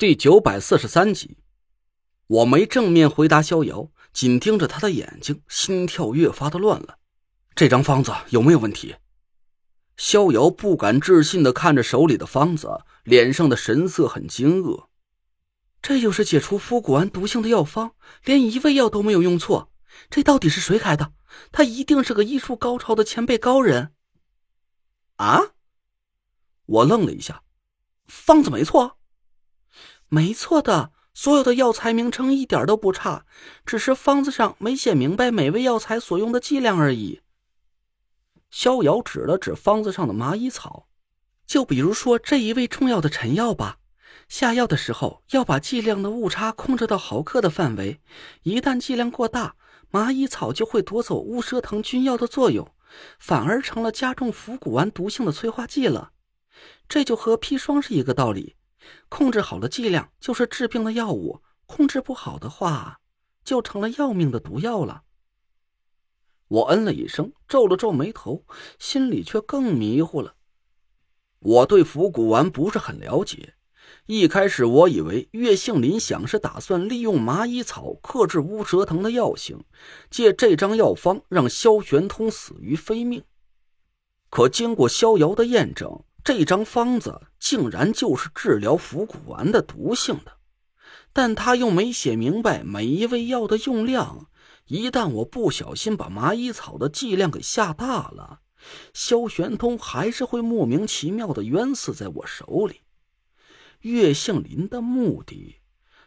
第九百四十三集，我没正面回答逍遥，紧盯着他的眼睛，心跳越发的乱了。这张方子有没有问题？逍遥不敢置信的看着手里的方子，脸上的神色很惊愕。这就是解除伏骨丸毒性的药方，连一味药都没有用错。这到底是谁开的？他一定是个医术高超的前辈高人。啊！我愣了一下，方子没错。没错的，所有的药材名称一点都不差，只是方子上没写明白每味药材所用的剂量而已。逍遥指了指方子上的麻衣草，就比如说这一味重要的陈药吧，下药的时候要把剂量的误差控制到毫克的范围，一旦剂量过大，麻衣草就会夺走乌蛇藤菌药的作用，反而成了加重腐骨丸毒性的催化剂了。这就和砒霜是一个道理。控制好了剂量就是治病的药物，控制不好的话，就成了要命的毒药了。我嗯了一声，皱了皱眉头，心里却更迷糊了。我对伏骨丸不是很了解，一开始我以为岳杏林想是打算利用麻衣草克制乌蛇藤的药性，借这张药方让萧玄通死于非命。可经过逍遥的验证。这张方子竟然就是治疗伏骨丸的毒性的，但他又没写明白每一味药的用量。一旦我不小心把麻衣草的剂量给下大了，萧玄通还是会莫名其妙的冤死在我手里。岳杏林的目的，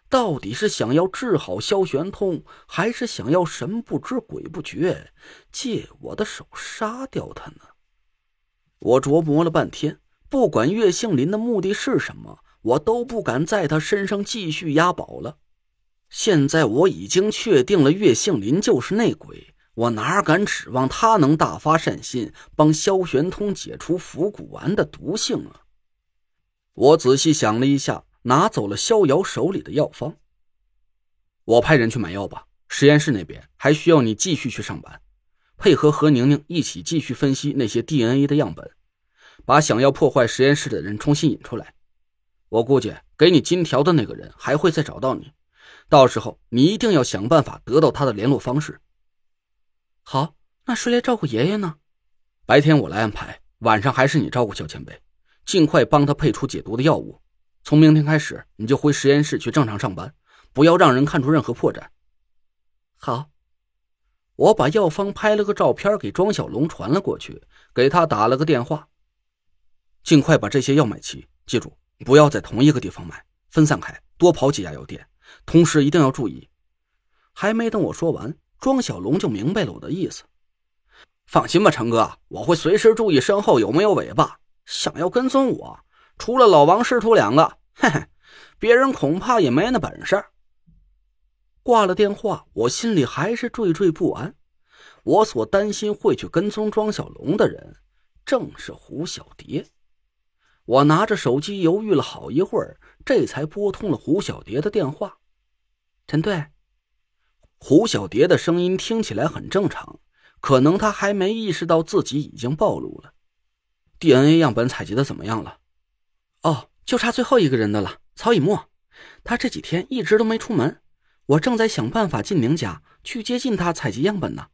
到底是想要治好萧玄通，还是想要神不知鬼不觉，借我的手杀掉他呢？我琢磨了半天。不管岳杏林的目的是什么，我都不敢在他身上继续押宝了。现在我已经确定了岳杏林就是内鬼，我哪敢指望他能大发善心帮萧玄通解除伏骨丸的毒性啊！我仔细想了一下，拿走了逍遥手里的药方。我派人去买药吧。实验室那边还需要你继续去上班，配合何宁宁一起继续分析那些 DNA 的样本。把想要破坏实验室的人重新引出来，我估计给你金条的那个人还会再找到你，到时候你一定要想办法得到他的联络方式。好，那谁来照顾爷爷呢？白天我来安排，晚上还是你照顾小前辈，尽快帮他配出解毒的药物。从明天开始，你就回实验室去正常上班，不要让人看出任何破绽。好，我把药方拍了个照片给庄小龙传了过去，给他打了个电话。尽快把这些药买齐，记住不要在同一个地方买，分散开，多跑几家药店。同时一定要注意。还没等我说完，庄小龙就明白了我的意思。放心吧，成哥，我会随时注意身后有没有尾巴。想要跟踪我，除了老王师徒两个，嘿嘿，别人恐怕也没那本事。挂了电话，我心里还是惴惴不安。我所担心会去跟踪庄小龙的人，正是胡小蝶。我拿着手机犹豫了好一会儿，这才拨通了胡小蝶的电话。陈队，胡小蝶的声音听起来很正常，可能她还没意识到自己已经暴露了。DNA 样本采集的怎么样了？哦，就差最后一个人的了，曹以沫。他这几天一直都没出门，我正在想办法进宁家去接近他采集样本呢。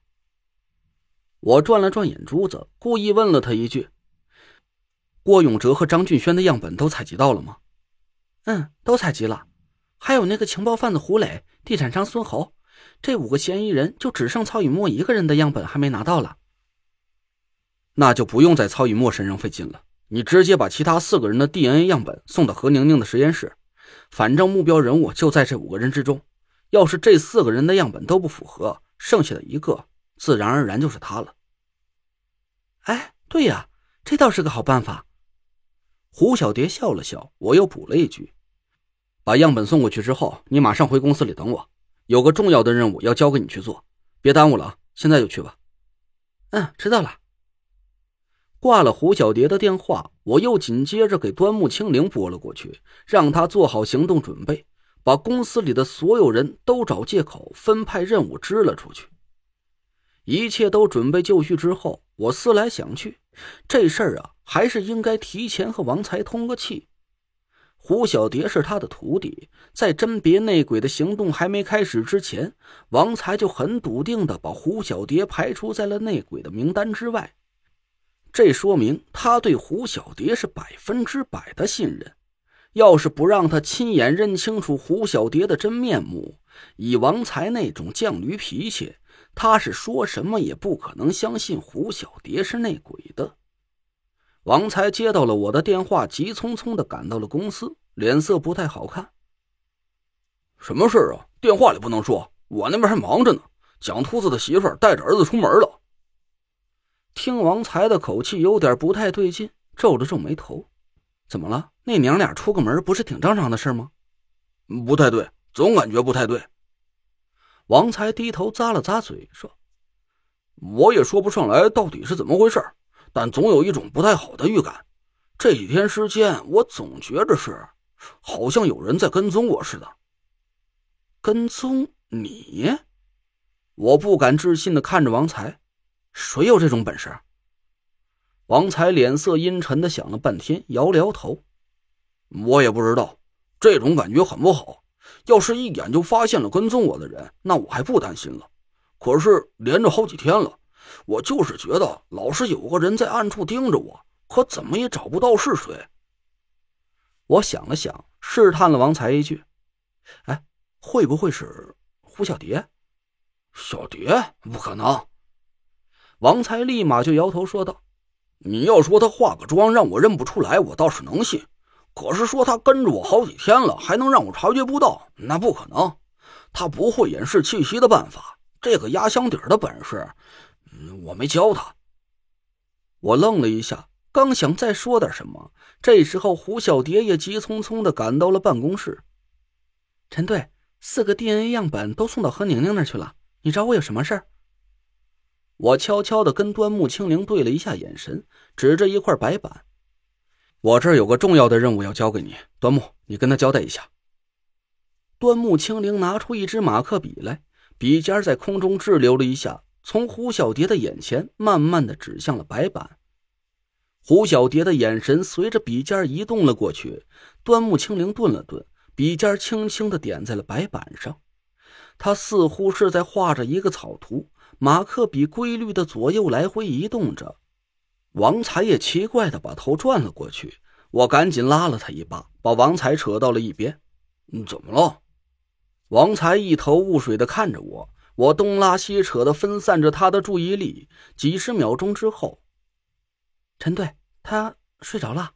我转了转眼珠子，故意问了他一句。郭永哲和张俊轩的样本都采集到了吗？嗯，都采集了。还有那个情报贩子胡磊、地产商孙侯，这五个嫌疑人就只剩曹雨墨一个人的样本还没拿到了。那就不用在曹雨墨身上费劲了，你直接把其他四个人的 DNA 样本送到何宁宁的实验室。反正目标人物就在这五个人之中，要是这四个人的样本都不符合，剩下的一个自然而然就是他了。哎，对呀，这倒是个好办法。胡小蝶笑了笑，我又补了一句：“把样本送过去之后，你马上回公司里等我，有个重要的任务要交给你去做，别耽误了啊！现在就去吧。”“嗯，知道了。”挂了胡小蝶的电话，我又紧接着给端木清灵拨了过去，让他做好行动准备，把公司里的所有人都找借口分派任务支了出去。一切都准备就绪之后，我思来想去，这事儿啊。还是应该提前和王才通个气。胡小蝶是他的徒弟，在甄别内鬼的行动还没开始之前，王才就很笃定的把胡小蝶排除在了内鬼的名单之外。这说明他对胡小蝶是百分之百的信任。要是不让他亲眼认清楚胡小蝶的真面目，以王才那种犟驴脾气，他是说什么也不可能相信胡小蝶是内鬼的。王才接到了我的电话，急匆匆的赶到了公司，脸色不太好看。什么事啊？电话里不能说，我那边还忙着呢。蒋秃子的媳妇带着儿子出门了。听王才的口气有点不太对劲，皱了皱眉头。怎么了？那娘俩出个门不是挺正常的事吗？不太对，总感觉不太对。王才低头咂了咂嘴，说：“我也说不上来到底是怎么回事，但总有一种不太好的预感。这几天时间，我总觉着是，好像有人在跟踪我似的。跟踪你？”我不敢置信的看着王才，谁有这种本事？王才脸色阴沉的想了半天，摇了摇头：“我也不知道，这种感觉很不好。要是一眼就发现了跟踪我的人，那我还不担心了。可是连着好几天了，我就是觉得老是有个人在暗处盯着我，可怎么也找不到是谁。”我想了想，试探了王才一句：“哎，会不会是胡小蝶？”“小蝶？不可能！”王才立马就摇头说道。你要说他化个妆让我认不出来，我倒是能信。可是说他跟着我好几天了，还能让我察觉不到，那不可能。他不会掩饰气息的办法，这个压箱底儿的本事，我没教他。我愣了一下，刚想再说点什么，这时候胡小蝶也急匆匆的赶到了办公室。陈队，四个 DNA 样本都送到何宁宁那去了，你找我有什么事儿？我悄悄的跟端木清灵对了一下眼神，指着一块白板：“我这儿有个重要的任务要交给你，端木，你跟他交代一下。”端木清灵拿出一支马克笔来，笔尖在空中滞留了一下，从胡小蝶的眼前慢慢的指向了白板。胡小蝶的眼神随着笔尖移动了过去，端木清灵顿了顿，笔尖轻轻的点在了白板上，他似乎是在画着一个草图。马克笔规律的左右来回移动着，王才也奇怪的把头转了过去。我赶紧拉了他一把，把王才扯到了一边。怎么了？王才一头雾水的看着我，我东拉西扯的分散着他的注意力。几十秒钟之后，陈队他睡着了。